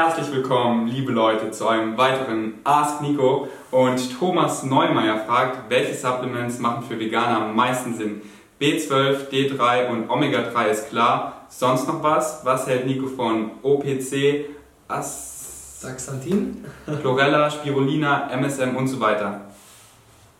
Herzlich willkommen, liebe Leute, zu einem weiteren Ask Nico. Und Thomas Neumeier fragt, welche Supplements machen für Veganer am meisten Sinn? B12, D3 und Omega-3 ist klar. Sonst noch was? Was hält Nico von OPC, Astaxanthin, Chlorella, Spirulina, MSM und so weiter?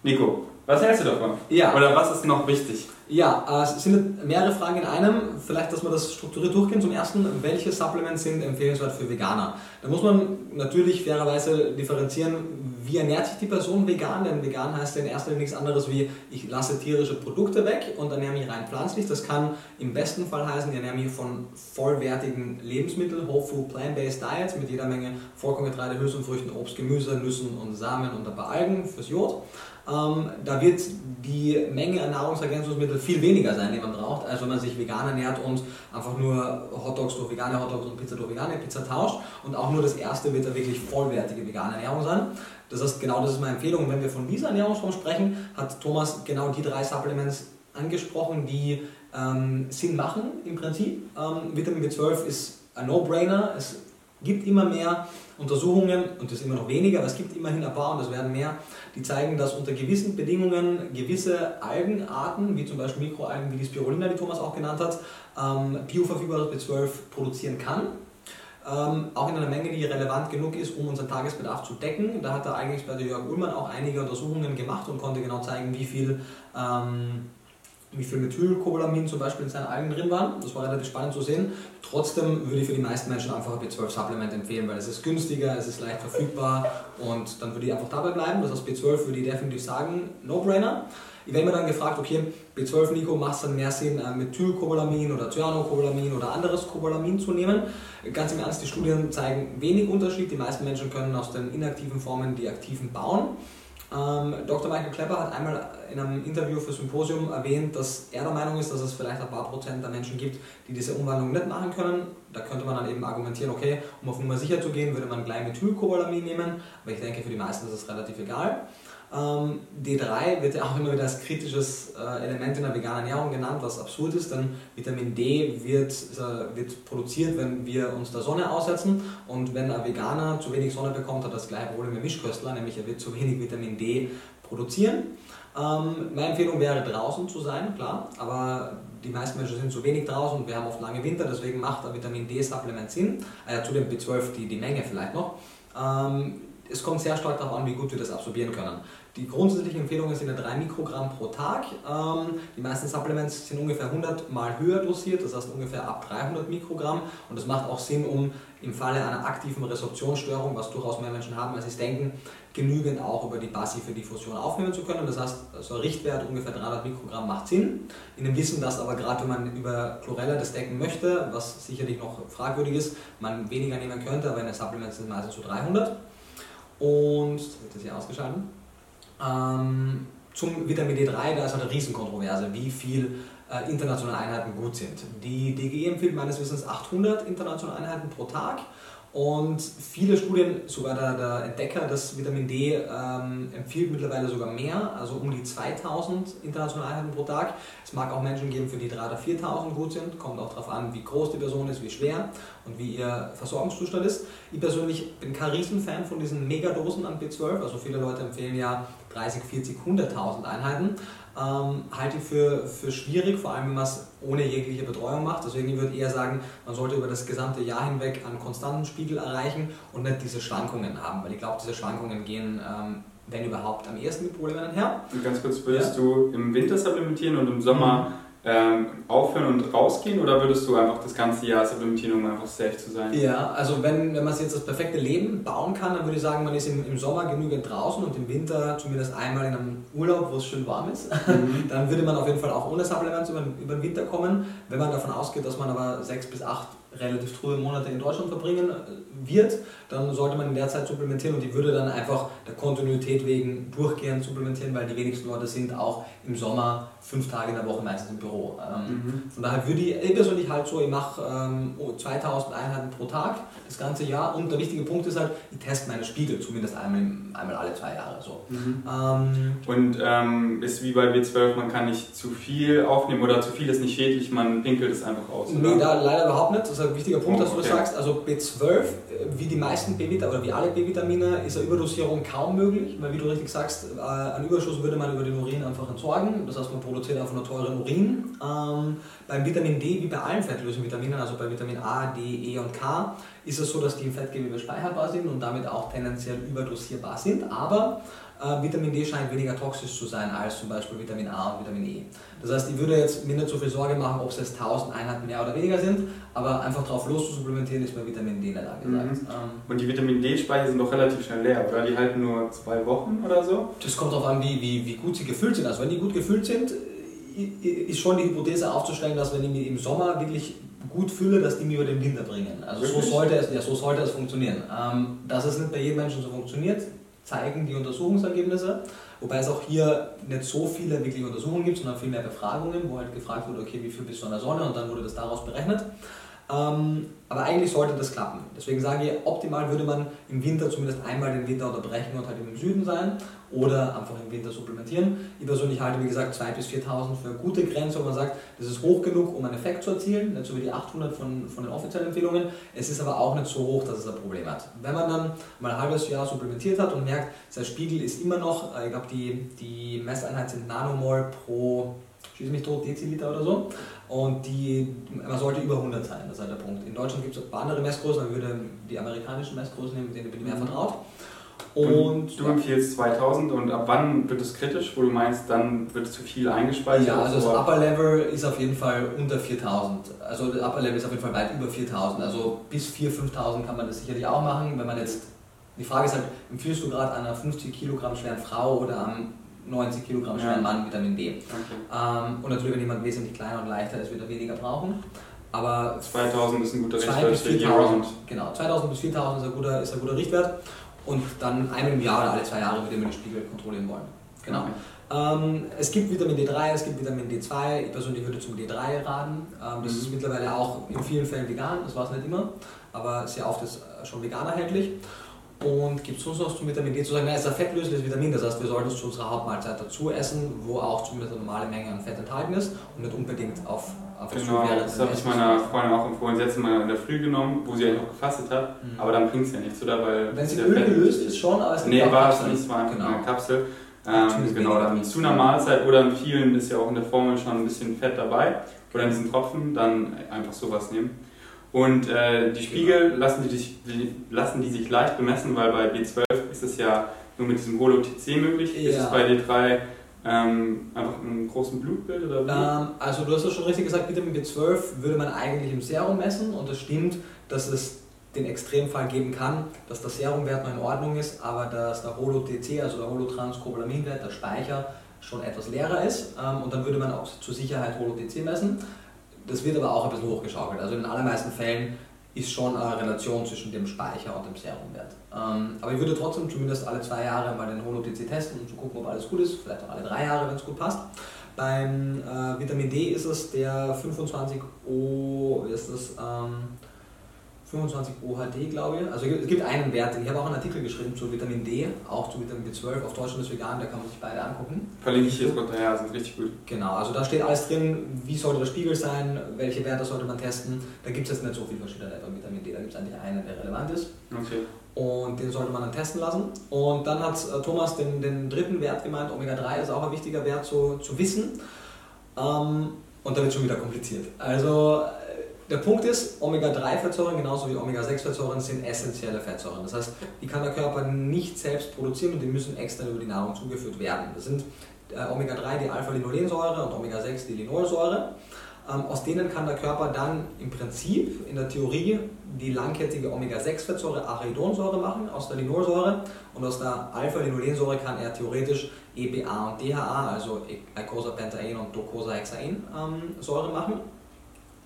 Nico, was hältst du davon? Ja. Oder was ist noch wichtig? Ja, äh, es sind mehrere Fragen in einem. Vielleicht, dass wir das strukturiert durchgehen. Zum ersten, welche Supplements sind empfehlenswert für Veganer? Da muss man natürlich fairerweise differenzieren, wie ernährt sich die Person vegan? Denn vegan heißt ja in erster Linie nichts anderes wie, ich lasse tierische Produkte weg und ernähre mich rein pflanzlich. Das kann im besten Fall heißen, ich ernähre mich von vollwertigen Lebensmitteln, Whole Food Plant-Based Diets mit jeder Menge Vollkorngetreide, Hülsenfrüchten, Obst, Gemüse, Nüssen und Samen und ein paar Algen fürs Jod. Ähm, da wird die Menge an Nahrungsergänzungsmitteln viel weniger sein, die man braucht, als wenn man sich vegan ernährt und einfach nur Hotdogs durch vegane Hotdogs und Pizza durch vegane Pizza tauscht. Und auch nur das erste wird da wirklich vollwertige vegane Ernährung sein. Das heißt, genau das ist meine Empfehlung. Und wenn wir von dieser Ernährungsform sprechen, hat Thomas genau die drei Supplements angesprochen, die ähm, Sinn machen im Prinzip. Ähm, Vitamin B12 ist ein No-Brainer. Es gibt immer mehr Untersuchungen, und das ist immer noch weniger, aber es gibt immerhin ein paar und es werden mehr, die zeigen, dass unter gewissen Bedingungen gewisse Algenarten, wie zum Beispiel Mikroalgen wie die Spirulina, die Thomas auch genannt hat, ähm, bioverfügbares B12 produzieren kann. Ähm, auch in einer Menge, die relevant genug ist, um unseren Tagesbedarf zu decken. Da hat er eigentlich bei der Jörg Ullmann auch einige Untersuchungen gemacht und konnte genau zeigen, wie viel ähm, wie viel Methylcobalamin zum Beispiel in seinen Algen drin waren. Das war relativ spannend zu sehen. Trotzdem würde ich für die meisten Menschen einfach ein B12-Supplement empfehlen, weil es ist günstiger, es ist leicht verfügbar und dann würde ich einfach dabei bleiben. Das heißt, B12 würde ich definitiv sagen, No-Brainer. Ich werde mir dann gefragt, okay, B12 Nico, macht es dann mehr Sinn, äh, Methylcobalamin oder Cyanocobalamin oder anderes Cobalamin zu nehmen? Ganz im Ernst, die Studien zeigen wenig Unterschied. Die meisten Menschen können aus den inaktiven Formen die aktiven bauen. Ähm, Dr. Michael Klepper hat einmal in einem Interview für Symposium erwähnt, dass er der Meinung ist, dass es vielleicht ein paar Prozent der Menschen gibt, die diese Umwandlung nicht machen können. Da könnte man dann eben argumentieren, okay, um auf Nummer sicher zu gehen, würde man gleich Methylcobalamin nehmen, aber ich denke, für die meisten ist es relativ egal. Ähm, D3 wird ja auch immer wieder als kritisches äh, Element in der veganen Ernährung genannt, was absurd ist, denn Vitamin D wird, äh, wird produziert, wenn wir uns der Sonne aussetzen und wenn ein Veganer zu wenig Sonne bekommt, hat das gleiche Problem wie Mischköstler, nämlich er wird zu wenig Vitamin D produzieren. Ähm, meine Empfehlung wäre draußen zu sein, klar, aber die meisten Menschen sind zu wenig draußen und wir haben oft lange Winter, deswegen macht ein Vitamin D-Supplement Sinn. Äh, zu dem B12 die, die Menge vielleicht noch. Ähm, es kommt sehr stark darauf an, wie gut wir das absorbieren können. Die grundsätzliche Empfehlung ist in 3 Mikrogramm pro Tag. Ähm, die meisten Supplements sind ungefähr 100 mal höher dosiert, das heißt ungefähr ab 300 Mikrogramm. Und das macht auch Sinn, um im Falle einer aktiven Resorptionsstörung, was durchaus mehr Menschen haben, als sie denken, genügend auch über die passive Diffusion aufnehmen zu können. Das heißt, so ein Richtwert ungefähr 300 Mikrogramm macht Sinn. In dem Wissen, dass aber gerade wenn man über Chlorella das decken möchte, was sicherlich noch fragwürdig ist, man weniger nehmen könnte, aber in den Supplements sind meistens so 300. Und, das wird jetzt hier ausgeschalten. Ähm, zum Vitamin D3, da ist eine Riesenkontroverse, wie viel äh, internationale Einheiten gut sind. Die DGE empfiehlt meines Wissens 800 internationale Einheiten pro Tag. Und viele Studien, sogar der, der Entdecker des Vitamin D ähm, empfiehlt mittlerweile sogar mehr, also um die 2000 internationale Einheiten pro Tag. Es mag auch Menschen geben, für die 3.000 oder 4.000 gut sind, kommt auch darauf an, wie groß die Person ist, wie schwer und wie ihr Versorgungszustand ist. Ich persönlich bin kein Riesenfan von diesen Megadosen an B12, also viele Leute empfehlen ja 30, 40, 100.000 Einheiten. Ähm, halte ich für, für schwierig, vor allem wenn man es ohne jegliche Betreuung macht. Deswegen würde ich eher sagen, man sollte über das gesamte Jahr hinweg einen konstanten Spiegel erreichen und nicht diese Schwankungen haben, weil ich glaube, diese Schwankungen gehen, ähm, wenn überhaupt, am ehesten mit Problemen einher. Und ganz kurz, würdest ja? du im Winter supplementieren und im Sommer mhm ähm, aufhören und rausgehen oder würdest du einfach das ganze Jahr supplementieren, um einfach safe zu sein? Ja, also wenn, wenn man sich jetzt das perfekte Leben bauen kann, dann würde ich sagen, man ist im, im Sommer genügend draußen und im Winter zumindest einmal in einem Urlaub, wo es schön warm ist. Mhm. dann würde man auf jeden Fall auch ohne Supplements über, über den Winter kommen. Wenn man davon ausgeht, dass man aber sechs bis acht relativ frühe Monate in Deutschland verbringen wird, dann sollte man in der Zeit supplementieren und ich würde dann einfach der Kontinuität wegen durchgehend supplementieren, weil die wenigsten Leute sind auch im Sommer fünf Tage in der Woche meistens im Büro. Ähm, mhm. Von daher würde ich, ich persönlich halt so, ich mache ähm, 2000 Einheiten pro Tag das ganze Jahr und der wichtige Punkt ist halt, ich teste meine Spiegel zumindest einmal, einmal alle zwei Jahre. So. Mhm. Ähm, und ähm, ist wie bei B12, man kann nicht zu viel aufnehmen oder zu viel ist nicht schädlich, man pinkelt es einfach aus. Nee, da leider überhaupt nicht. Das ein wichtiger Punkt, dass du das sagst. Also B12, wie die meisten B-Vitamine oder wie alle B-Vitamine, ist eine Überdosierung kaum möglich, weil wie du richtig sagst, äh, einen Überschuss würde man über den Urin einfach entsorgen. Das heißt, man produziert einfach nur teuren Urin. Ähm, beim Vitamin D, wie bei allen fettlösen Vitaminen, also bei Vitamin A, D, E und K, ist es so, dass die im Fettgewebe speicherbar sind und damit auch tendenziell überdosierbar sind. Aber äh, Vitamin D scheint weniger toxisch zu sein als zum Beispiel Vitamin A und Vitamin E. Das heißt, ich würde jetzt mir nicht so viel Sorge machen, ob es jetzt 1000 Einheiten mehr oder weniger sind, aber einfach drauf loszusupplementieren ist bei Vitamin D nicht angesagt. Mhm. Ähm, und die Vitamin D-Speicher sind doch relativ schnell leer, oder? Die halten nur zwei Wochen oder so? Das kommt darauf an, wie, wie, wie gut sie gefüllt sind. Also wenn die gut gefüllt sind, ist schon die Hypothese aufzustellen, dass wenn ich mich im Sommer wirklich gut fülle, dass die mir über den Winter bringen. Also so sollte, es, ja, so sollte es funktionieren. Ähm, dass es nicht bei jedem Menschen so funktioniert, zeigen die Untersuchungsergebnisse. Wobei es auch hier nicht so viele wirklich Untersuchungen gibt, sondern viel mehr Befragungen, wo halt gefragt wurde, okay, wie viel bist du an der Sonne und dann wurde das daraus berechnet. Ähm, aber eigentlich sollte das klappen. Deswegen sage ich, optimal würde man im Winter zumindest einmal den Winter unterbrechen und halt im Süden sein oder einfach im Winter supplementieren. Ich persönlich halte, wie gesagt, 2.000 bis 4.000 für eine gute Grenze, wo man sagt, das ist hoch genug, um einen Effekt zu erzielen, nicht so wie die 800 von, von den offiziellen Empfehlungen. Es ist aber auch nicht so hoch, dass es ein Problem hat. Wenn man dann mal ein halbes Jahr supplementiert hat und merkt, sein Spiegel ist immer noch, äh, ich glaube, die, die Messeinheit sind Nanomol pro schieße mich tot, Deziliter oder so. Und die, man sollte über 100 sein, das ist halt der Punkt. In Deutschland gibt es ein paar andere Messgrößen, man würde die amerikanischen Messgrößen nehmen, denen bin ich mehr vertraut. Und, du ja. empfiehlst 2000 und ab wann wird es kritisch, wo du meinst, dann wird zu viel eingespeichert? Ja, also das Upper Level ist auf jeden Fall unter 4000. Also das Upper Level ist auf jeden Fall weit über 4000. Also bis 4.000, 5.000 kann man das sicherlich auch machen. Wenn man jetzt, die Frage ist halt, empfiehlst du gerade einer 50 Kilogramm schweren Frau oder am 90 Kilogramm schweren Mann Vitamin D. Okay. Ähm, und natürlich, wenn jemand wesentlich kleiner und leichter ist, wird er weniger brauchen. Aber 2000 ist ein guter Richtwert für Year Genau, 2000 bis 4000 ist ein guter, ist ein guter Richtwert. Und dann einmal im Jahr oder alle zwei Jahre, mit dem wir den Spiegel kontrollieren wollen. Genau. Okay. Ähm, es gibt Vitamin D3, es gibt Vitamin D2. Ich persönlich würde zum D3 raten. Ähm, das mhm. ist mittlerweile auch in vielen Fällen vegan, das war es nicht immer, aber sehr oft ist schon vegan erhältlich. Und gibt es sonst noch zum Vitamin D zu sagen, na, es ist ein fettlösendes Vitamin, das heißt, wir sollten es zu unserer Hauptmahlzeit dazu essen, wo auch zumindest eine normale Menge an Fett enthalten ist und nicht unbedingt auf Genau, das habe ich meiner Freundin auch empfohlen. Sie hat es mal in der Früh genommen, wo sie eigentlich auch gefastet hat, mhm. aber dann bringt es ja nichts, oder? Weil Wenn sie Öl gelöst ist, schon, aber es Nee, war es nicht, es war genau. eine Kapsel. Ähm, genau, dann zu einer Mahlzeit oder in vielen ist ja auch in der Formel schon ein bisschen Fett dabei oder in diesen Tropfen, dann einfach sowas nehmen. Und äh, die Spiegel lassen die, sich, die, lassen die sich leicht bemessen, weil bei B12 ist es ja nur mit diesem Holo-TC möglich. Ja. Ist es bei D3 ähm, einfach ein großen Blutbild oder ähm, Also du hast es schon richtig gesagt, Vitamin B12 würde man eigentlich im Serum messen und es stimmt, dass es den Extremfall geben kann, dass der Serumwert noch in Ordnung ist, aber dass der Holo-TC, also der Holotranscobalaminwert, der Speicher, schon etwas leerer ist ähm, und dann würde man auch zur Sicherheit Holo-TC messen. Das wird aber auch ein bisschen hochgeschaukelt. Also in den allermeisten Fällen ist schon eine Relation zwischen dem Speicher und dem Serumwert. Ähm, aber ich würde trotzdem zumindest alle zwei Jahre mal den Holo-TC testen, um zu gucken, ob alles gut ist. Vielleicht auch alle drei Jahre, wenn es gut passt. Beim äh, Vitamin D ist es der 25O, wie ist das? Ähm, 25 OHD, glaube ich. Also es gibt einen Wert, ich habe auch einen Artikel geschrieben zu Vitamin D, auch zu Vitamin B12, auf Deutschland ist vegan, da kann man sich beide angucken. Verlinke ich hier drunter, ja, sind richtig gut. Genau, also da steht alles drin, wie sollte der Spiegel sein, welche Werte sollte man testen. Da gibt es jetzt nicht so viele verschiedene beim Vitamin D, da gibt es eigentlich einen, der relevant ist. Okay. Und den sollte man dann testen lassen. Und dann hat äh, Thomas den, den dritten Wert gemeint, Omega-3 ist auch ein wichtiger Wert zu, zu wissen. Ähm, und da wird es schon wieder kompliziert. Also der Punkt ist, Omega-3-Fettsäuren genauso wie Omega-6-Fettsäuren sind essentielle Fettsäuren. Das heißt, die kann der Körper nicht selbst produzieren und die müssen extern über die Nahrung zugeführt werden. Das sind äh, Omega-3 die Alpha-Linolensäure und Omega-6 die Linolsäure. Ähm, aus denen kann der Körper dann im Prinzip in der Theorie die langkettige Omega-6-Fettsäure Arachidonsäure machen aus der Linolsäure und aus der Alpha-Linolensäure kann er theoretisch EPA und DHA, also Eicosapentaen und Docosahexaen-Säure ähm, machen.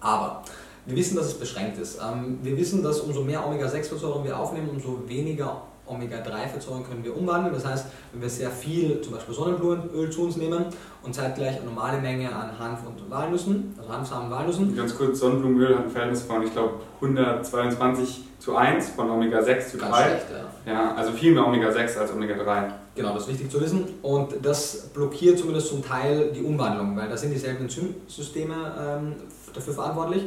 Aber wir wissen, dass es beschränkt ist. Ähm, wir wissen, dass umso mehr Omega-6-Fettsäuren wir aufnehmen, umso weniger Omega-3-Fettsäuren können wir umwandeln. Das heißt, wenn wir sehr viel zum Beispiel Sonnenblumenöl zu uns nehmen und zeitgleich eine normale Menge an Hanf und Walnüssen, also Hanfsamen und Walnüssen. Ganz kurz, Sonnenblumenöl hat ein Verhältnis von, ich glaube, 122 zu 1 von Omega-6 zu 3. Schlecht, ja. ja. Also viel mehr Omega-6 als Omega-3. Genau, das ist wichtig zu wissen. Und das blockiert zumindest zum Teil die Umwandlung, weil da sind dieselben Enzymsysteme ähm, dafür verantwortlich.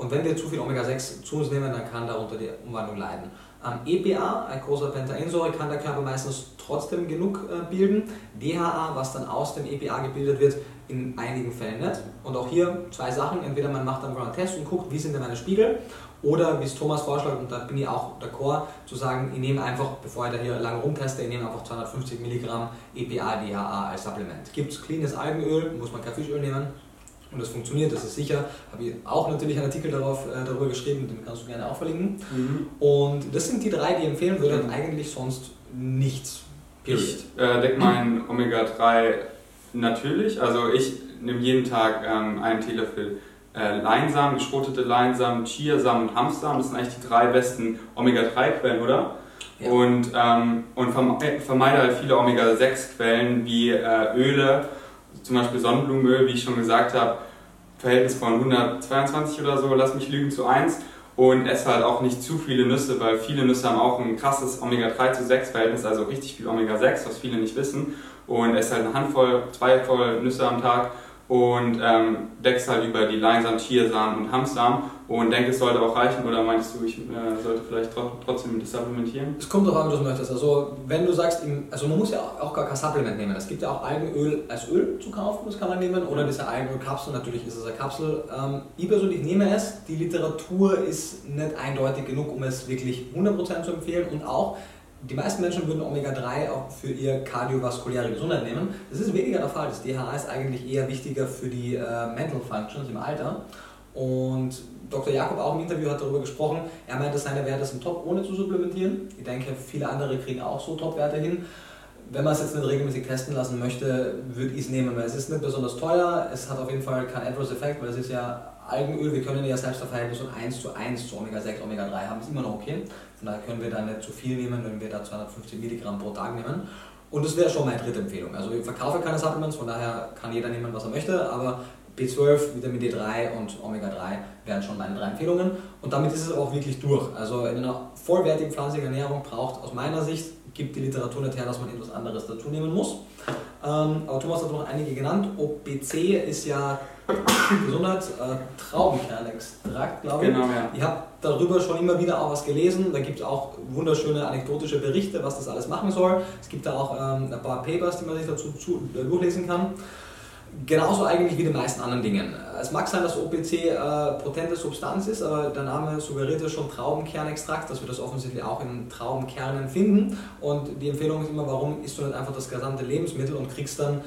Und wenn wir zu viel Omega-6 zu uns nehmen, dann kann darunter die Umwandlung leiden. Ähm, EPA, ein großer Pentaensäure, kann der Körper meistens trotzdem genug äh, bilden. DHA, was dann aus dem EPA gebildet wird, in einigen Fällen nicht. Und auch hier zwei Sachen. Entweder man macht dann einen Test und guckt, wie sind denn meine Spiegel. Oder wie es Thomas vorschlägt, und da bin ich auch d'accord, zu sagen, ich nehme einfach, bevor ich da hier lange rumteste, ich nehme einfach 250 Milligramm EPA, DHA als Supplement. Gibt es cleanes Algenöl, muss man kein Fischöl nehmen, und das funktioniert, das ist sicher. Habe ich auch natürlich einen Artikel darauf, äh, darüber geschrieben, den kannst du gerne auch verlinken. Mhm. Und das sind die drei, die ich empfehlen würde, und eigentlich sonst nichts. Period. Ich äh, decke mein Omega-3 natürlich, also ich nehme jeden Tag ähm, einen Teelöffel äh, Leinsamen, geschrotete Leinsamen, Chiasamen und Hanfsamen. Das sind eigentlich die drei besten Omega-3-Quellen, oder? Ja. Und, ähm, und vermeide halt viele Omega-6-Quellen wie äh, Öle zum Beispiel Sonnenblumenöl, wie ich schon gesagt habe, Verhältnis von 122 oder so, lass mich lügen, zu 1. Und esse halt auch nicht zu viele Nüsse, weil viele Nüsse haben auch ein krasses Omega-3 zu 6 Verhältnis, also richtig viel Omega-6, was viele nicht wissen. Und esse halt eine Handvoll, zwei voll Nüsse am Tag und ähm, deckst halt über die Leinsamen, Chiasamen und Hanfsamen und denke, es sollte auch reichen oder meinst du, ich äh, sollte vielleicht trotzdem das supplementieren? Es kommt darauf an, wie du es möchtest. Also wenn du sagst, also man muss ja auch gar kein Supplement nehmen. Es gibt ja auch Algenöl als Öl zu kaufen, das kann man nehmen, oder diese Algenölkapsel, natürlich ist es eine Kapsel. Ähm, ich persönlich nehme es, die Literatur ist nicht eindeutig genug, um es wirklich 100% zu empfehlen und auch die meisten Menschen würden Omega-3 auch für ihre kardiovaskuläre Gesundheit nehmen. Das ist weniger der Fall. Das DHA ist eigentlich eher wichtiger für die äh, Mental Functions im Alter. Und Dr. Jakob auch im Interview hat darüber gesprochen. Er meinte, seine Werte sind top, ohne zu supplementieren. Ich denke, viele andere kriegen auch so Top-Werte hin. Wenn man es jetzt nicht regelmäßig testen lassen möchte, würde ich es nehmen, weil es ist nicht besonders teuer. Es hat auf jeden Fall keinen Adverse Effekt, weil es ist ja Algenöl. Wir können ja selbst auf Verhältnis von 1 zu 1 zu Omega-6, Omega-3 haben, ist immer noch okay. Von daher können wir da nicht zu viel nehmen, wenn wir da 250 Milligramm pro Tag nehmen. Und das wäre schon meine dritte Empfehlung. Also ich verkaufe keine Supplements, von daher kann jeder nehmen, was er möchte, aber B12, Vitamin D3 und Omega-3 wären schon meine drei Empfehlungen. Und damit ist es auch wirklich durch. Also in einer vollwertigen pflanzlichen Ernährung braucht aus meiner Sicht, gibt die Literatur nicht her, dass man etwas anderes dazu nehmen muss. Ähm, aber Thomas hat noch einige genannt. OPC ist ja Gesundheit, äh, Traubenkernextrakt, glaube ich. Genau, ja. Ich habe darüber schon immer wieder auch was gelesen. Da gibt es auch wunderschöne anekdotische Berichte, was das alles machen soll. Es gibt da auch ähm, ein paar Papers, die man sich dazu zu, äh, durchlesen kann. Genauso eigentlich wie die meisten anderen Dingen. Es mag sein, dass OPC äh, potente Substanz ist, aber der Name suggeriert ja schon Traubenkernextrakt, dass wir das offensichtlich auch in Traubenkernen finden. Und die Empfehlung ist immer, warum isst du nicht einfach das gesamte Lebensmittel und kriegst dann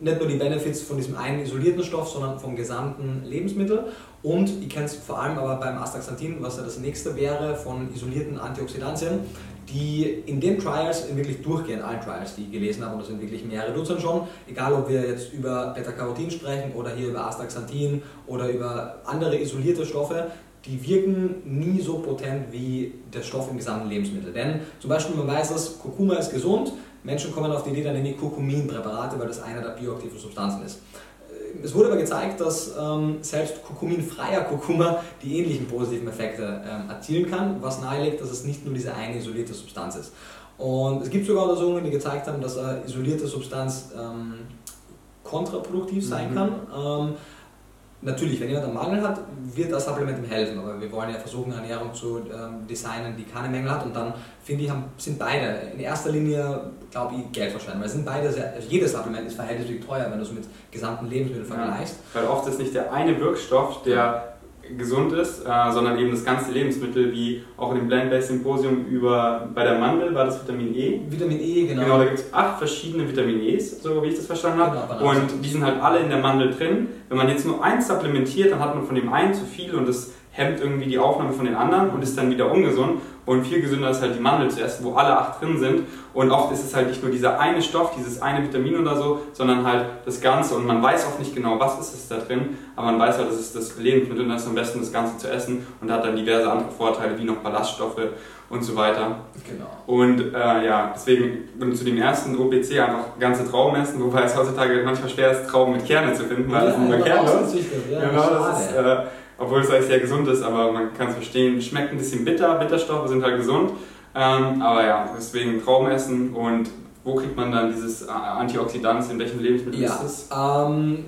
nicht nur die Benefits von diesem einen isolierten Stoff, sondern vom gesamten Lebensmittel. Und ich kenne es vor allem aber beim Astaxanthin, was ja das nächste wäre, von isolierten Antioxidantien, die in den Trials wirklich durchgehen, allen Trials, die ich gelesen habe, und das sind wirklich mehrere Dutzend schon, egal ob wir jetzt über Beta-Carotin sprechen oder hier über Astaxanthin oder über andere isolierte Stoffe, die wirken nie so potent wie der Stoff im gesamten Lebensmittel. Denn zum Beispiel, man weiß, dass Kurkuma ist gesund, Menschen kommen auf die Idee, dann nehmen die Kurkuminpräparate, weil das eine der bioaktiven Substanzen ist. Es wurde aber gezeigt, dass ähm, selbst kurkuminfreier Kurkuma die ähnlichen positiven Effekte ähm, erzielen kann, was nahelegt, dass es nicht nur diese eine isolierte Substanz ist. Und es gibt sogar Untersuchungen, die gezeigt haben, dass eine isolierte Substanz ähm, kontraproduktiv sein mhm. kann. Natürlich, wenn jemand einen Mangel hat, wird das Supplement ihm helfen, aber wir wollen ja versuchen, eine Ernährung zu ähm, designen, die keine Mängel hat. Und dann finde ich, haben, sind beide in erster Linie, glaube ich, Geld verschwenden, weil sind beide sehr, also jedes Supplement ist verhältnismäßig teuer, wenn du es mit gesamten Lebensmitteln vergleichst. Ja, weil oft ist nicht der eine Wirkstoff, der gesund ist, äh, sondern eben das ganze Lebensmittel, wie auch in dem Plant-Based Symposium über bei der Mandel war das Vitamin E. Vitamin E, genau. Genau, da gibt es acht verschiedene Vitamin E's, so wie ich das verstanden habe. Genau, und die sind halt alle in der Mandel drin. Wenn man jetzt nur eins supplementiert, dann hat man von dem einen zu viel und das hemmt irgendwie die Aufnahme von den anderen und ist dann wieder ungesund. Und viel gesünder ist halt die Mandel zu essen, wo alle acht drin sind. Und oft ist es halt nicht nur dieser eine Stoff, dieses eine Vitamin oder so, sondern halt das Ganze. Und man weiß auch nicht genau, was ist es da drin, aber man weiß halt, das ist das Lebensmittel und das ist am besten das Ganze zu essen und hat dann diverse andere Vorteile, wie noch Ballaststoffe und so weiter. Genau. Und äh, ja, deswegen zu dem ersten OPC einfach ganze Trauben essen, wobei es heutzutage manchmal schwer ist, Trauben mit Kerne zu finden, weil ja, das sind nur Kerne. Ja, genau, das ist, äh, obwohl es eigentlich sehr gesund ist, aber man kann es verstehen, schmeckt ein bisschen bitter, Bitterstoffe sind halt gesund, ähm, aber ja, deswegen Trauben essen und wo kriegt man dann dieses Antioxidant, in welchem Lebensmittel ja, ist das? Ähm,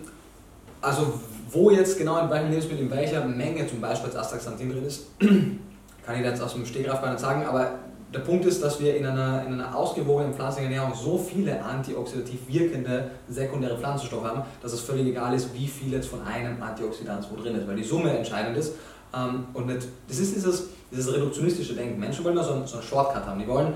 also Wo jetzt genau in welchem Lebensmittel, in welcher Menge zum Beispiel das Astaxanthin drin ist, kann ich jetzt aus dem Stegreif gar nicht sagen, aber der Punkt ist, dass wir in einer, in einer ausgewogenen pflanzlichen Ernährung so viele antioxidativ wirkende sekundäre Pflanzenstoffe haben, dass es völlig egal ist, wie viel jetzt von einem Antioxidant wo drin ist, weil die Summe entscheidend ist. Ähm, und nicht, das ist dieses, dieses reduktionistische Denken. Menschen wollen da so einen, so einen Shortcut haben. Die wollen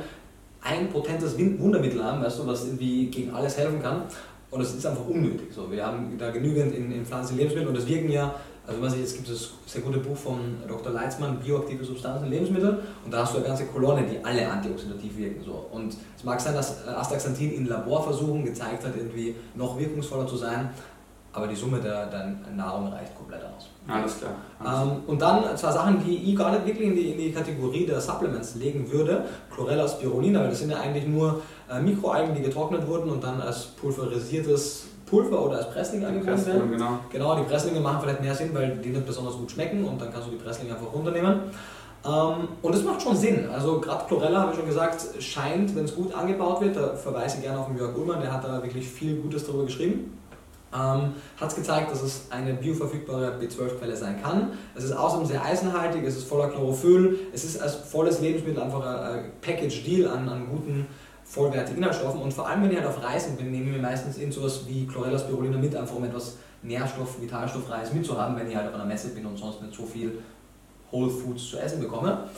ein potentes Wundermittel haben, weißt du, was irgendwie gegen alles helfen kann. Und das ist einfach unnötig. So, wir haben da genügend in, in pflanzlichen Lebensmitteln und das wirken ja also was ich, jetzt gibt es das sehr gute Buch von Dr. Leitzmann, Bioaktive Substanzen in Lebensmitteln, und da hast du eine ganze Kolonne, die alle antioxidativ wirken. So. Und es mag sein, dass Astaxanthin in Laborversuchen gezeigt hat, irgendwie noch wirkungsvoller zu sein, aber die Summe der, der Nahrung reicht komplett aus. Alles klar. Ähm, und dann zwei Sachen, die ich gar nicht wirklich in die, in die Kategorie der Supplements legen würde. Chlorella spirulina, weil das sind ja eigentlich nur äh, Mikroalgen, die getrocknet wurden und dann als pulverisiertes Pulver oder als Pressling angeboten werden. Genau. genau, die Presslinge machen vielleicht mehr Sinn, weil die nicht besonders gut schmecken und dann kannst du die Presslinge einfach runternehmen. Ähm, und das macht schon Sinn. Also gerade Chlorella, habe ich schon gesagt, scheint, wenn es gut angebaut wird, da verweise ich gerne auf den Jörg Ullmann, der hat da wirklich viel Gutes darüber geschrieben. Ähm, hat es gezeigt, dass es eine bioverfügbare B12-Quelle sein kann. Es ist außerdem sehr eisenhaltig, es ist voller Chlorophyll, es ist als volles Lebensmittel einfach ein Package-Deal an, an guten vollwertige Inhaltsstoffen. Und vor allem, wenn ich halt auf Reisen bin, nehme ich mir meistens in sowas wie Chlorella spirulina mit, einfach um etwas Nährstoff-, Vitalstoffreiches mitzuhaben, wenn ich halt auf einer Messe bin und sonst nicht so viel Whole Foods zu essen bekomme.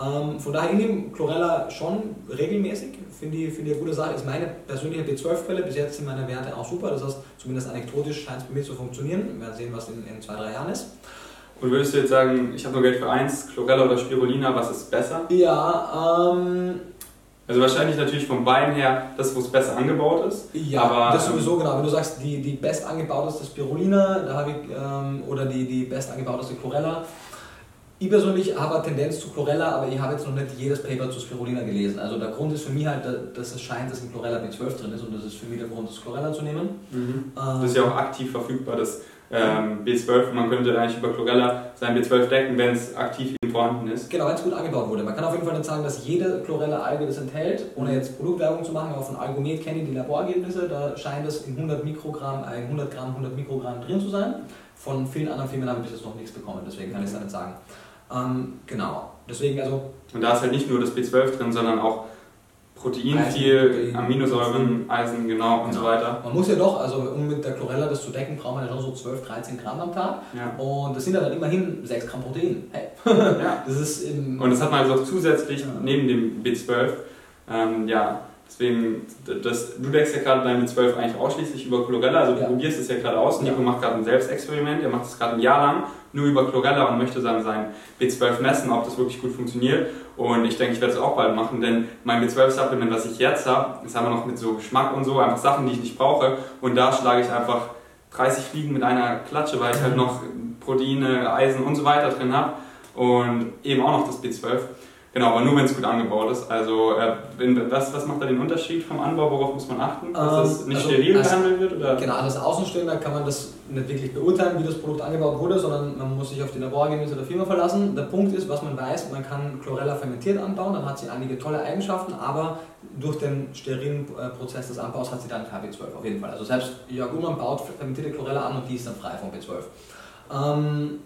Ähm, von daher, ich nehme Chlorella schon regelmäßig, finde ich, find ich eine gute Sache. Ist meine persönliche B12-Quelle, bis jetzt sind meine Werte auch super, das heißt, zumindest anekdotisch scheint es bei mir zu funktionieren. Wir werden sehen, was in, in zwei, drei Jahren ist. Und würdest du jetzt sagen, ich habe nur Geld für eins, Chlorella oder Spirulina, was ist besser? Ja, ähm, also wahrscheinlich natürlich vom Bein her das, wo es besser angebaut ist. Ja, aber, das sowieso ähm, genau. Wenn du sagst, die, die best angebauteste Spirulina da habe ich, ähm, oder die, die best angebauteste Chlorella. Ich persönlich habe eine Tendenz zu Chlorella, aber ich habe jetzt noch nicht jedes Paper zu Spirulina gelesen. Also der Grund ist für mich halt, dass es scheint, dass ein Chlorella B12 drin ist und das ist für mich der Grund, das Chlorella zu nehmen. Mhm. Ähm, das ist ja auch aktiv verfügbar, das ähm, B12. Man könnte eigentlich über Chlorella sein B12 decken, wenn es aktiv vorhanden ist. Genau, wenn es gut angebaut wurde. Man kann auf jeden Fall nicht sagen, dass jede Chlorella-Alge das enthält, ohne jetzt Produktwerbung zu machen, aber von Algomet kenne ich die Laborergebnisse, da scheint es in 100 Mikrogramm, 100 Gramm, 100 Mikrogramm drin zu sein. Von vielen anderen Firmen habe ich jetzt noch nichts bekommen, deswegen kann ich es da nicht sagen. Ähm, genau, deswegen also... Und da ist halt nicht nur das B12 drin, sondern auch Protein Eisen, viel, Protein, Aminosäuren, Eisen, genau, und genau. so weiter. Man muss ja doch, also um mit der Chlorella das zu decken, braucht man ja schon so 12, 13 Gramm am Tag. Ja. Und das sind ja dann immerhin 6 Gramm Protein. Hey. ja. das ist und das hat man also auch zusätzlich ja. neben dem B12. Ähm, ja, Deswegen, das, du deckst ja gerade deine 12 eigentlich ausschließlich über Chlorella, also du probierst es ja gerade aus. Nico macht gerade ein Selbstexperiment, er macht es gerade ein Jahr lang nur über Chlorella und möchte dann sein B12 messen, ob das wirklich gut funktioniert. Und ich denke, ich werde es auch bald machen, denn mein B12-Supplement, was ich jetzt habe, ist aber noch mit so Geschmack und so, einfach Sachen, die ich nicht brauche. Und da schlage ich einfach 30 Fliegen mit einer Klatsche, weil ich halt noch Proteine, Eisen und so weiter drin habe und eben auch noch das B12. Genau, aber nur wenn es gut angebaut ist. Also äh, was, was macht da den Unterschied vom Anbau? Worauf muss man achten? Dass es ähm, nicht also, steril behandelt wird? Oder? Genau, also als Außenstehender kann man das nicht wirklich beurteilen, wie das Produkt angebaut wurde, sondern man muss sich auf die Laborergebnisse der Firma verlassen. Der Punkt ist, was man weiß, man kann Chlorella fermentiert anbauen, dann hat sie einige tolle Eigenschaften, aber durch den sterilen äh, Prozess des Anbaus hat sie dann kein B12 auf jeden Fall. Also selbst Jörg Ullmann baut fermentierte Chlorella an und die ist dann frei von B12. Ähm,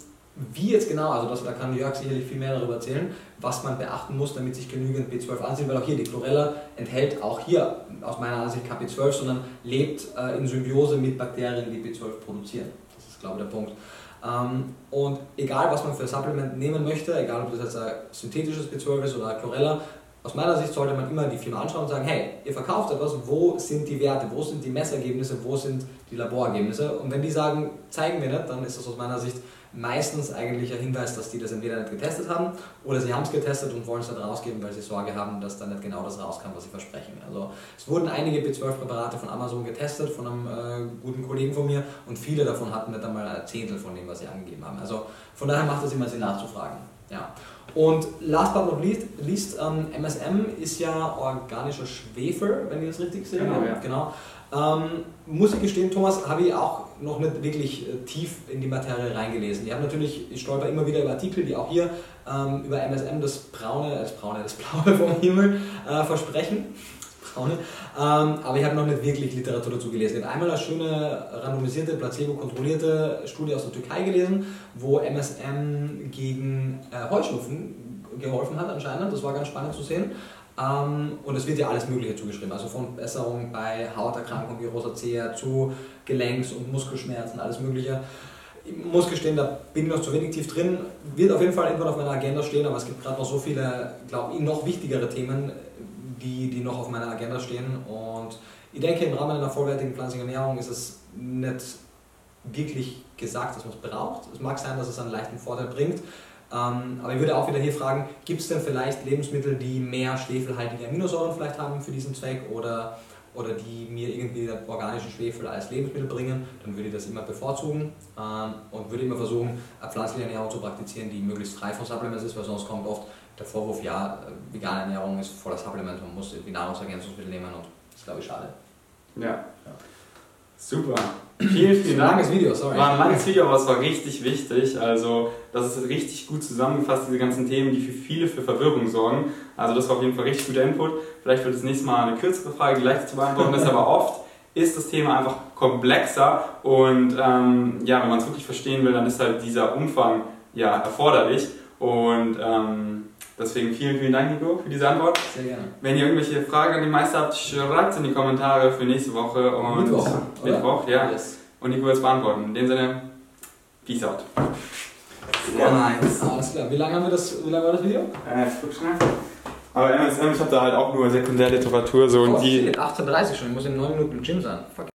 wie jetzt genau, also das, da kann Jörg sicherlich viel mehr darüber erzählen, was man beachten muss, damit sich genügend B12 ansieht, weil auch hier die Chlorella enthält auch hier aus meiner Ansicht kein B12, sondern lebt äh, in Symbiose mit Bakterien, die B12 produzieren. Das ist, glaube ich, der Punkt. Ähm, und egal, was man für ein Supplement nehmen möchte, egal ob das jetzt ein synthetisches B12 ist oder Chlorella, aus meiner Sicht sollte man immer die Firma anschauen und sagen, hey, ihr verkauft etwas, wo sind die Werte, wo sind die Messergebnisse, wo sind die Laborergebnisse? Und wenn die sagen, zeigen wir nicht, dann ist das aus meiner Sicht meistens eigentlich ein Hinweis, dass die das entweder nicht getestet haben oder sie haben es getestet und wollen es nicht rausgeben, weil sie Sorge haben, dass dann nicht genau das rauskam, was sie versprechen. Also es wurden einige B12-Präparate von Amazon getestet, von einem äh, guten Kollegen von mir und viele davon hatten nicht einmal ein Zehntel von dem, was sie angegeben haben. Also von daher macht es immer Sinn nachzufragen. Ja. Und last but not least, least ähm, MSM ist ja organischer Schwefel, wenn ich das richtig sehe. Genau, ja. genau. Ähm, muss ich gestehen, Thomas, habe ich auch noch nicht wirklich äh, tief in die Materie reingelesen. Ich habe natürlich, ich stolper immer wieder über Artikel, die auch hier ähm, über MSM das braune, das braune, das blaue vom Himmel äh, versprechen. Ähm, aber ich habe noch nicht wirklich Literatur dazu gelesen. Ich habe einmal eine schöne randomisierte, placebo-kontrollierte Studie aus der Türkei gelesen, wo MSM gegen äh, Heuschnupfen geholfen hat anscheinend. Das war ganz spannend zu sehen. Ähm, und es wird ja alles Mögliche zugeschrieben, also von Besserung bei Hauterkrankungen wie Rosacea zu Gelenks- und Muskelschmerzen, alles Mögliche. Ich muss gestehen, da bin ich noch zu wenig tief drin. Wird auf jeden Fall irgendwann auf meiner Agenda stehen, aber es gibt gerade noch so viele, glaube ich, noch wichtigere Themen, die, die noch auf meiner Agenda stehen. Und ich denke, im Rahmen einer vollwertigen pflanzlichen Ernährung ist es nicht wirklich gesagt, dass man es braucht. Es mag sein, dass es einen leichten Vorteil bringt, ähm, aber ich würde auch wieder hier fragen, gibt es denn vielleicht Lebensmittel, die mehr schwefelhaltige Aminosäuren vielleicht haben für diesen Zweck oder, oder die mir irgendwie organischen Schwefel als Lebensmittel bringen, dann würde ich das immer bevorzugen ähm, und würde immer versuchen, eine pflanzliche Ernährung zu praktizieren, die möglichst frei von Supplements ist, weil sonst kommt oft der Vorwurf, ja, vegane Ernährung ist voller Supplements, man muss die Nahrungsergänzungsmittel nehmen und das ist, glaube ich, schade. Ja. ja. Super. Vielen, vielen Dank. Langes Video, sorry. War ein langes Video, aber es war richtig wichtig. Also, das ist richtig gut zusammengefasst, diese ganzen Themen, die für viele für Verwirrung sorgen. Also, das war auf jeden Fall richtig guter Input. Vielleicht wird das nächste Mal eine kürzere Frage, die leichter zu beantworten ist, aber oft ist das Thema einfach komplexer und ähm, ja, wenn man es wirklich verstehen will, dann ist halt dieser Umfang ja erforderlich und ähm, Deswegen vielen, vielen Dank, Nico, für diese Antwort. Sehr gerne. Wenn ihr irgendwelche Fragen an die Meister habt, schreibt es in die Kommentare für nächste Woche. Und Mittwoch. Mittwoch, ja. Yes. Und Nico wird es beantworten. In dem Sinne, Peace out. Sehr nice. Alles klar. Wie lange haben wir das, wie lange war das Video? Äh, ich guck schnell. Aber MSM, ich habe da halt auch nur Sekundärliteratur so oh, und die. 18.30 schon, ich muss in 9 Minuten im Gym sein. Fuck.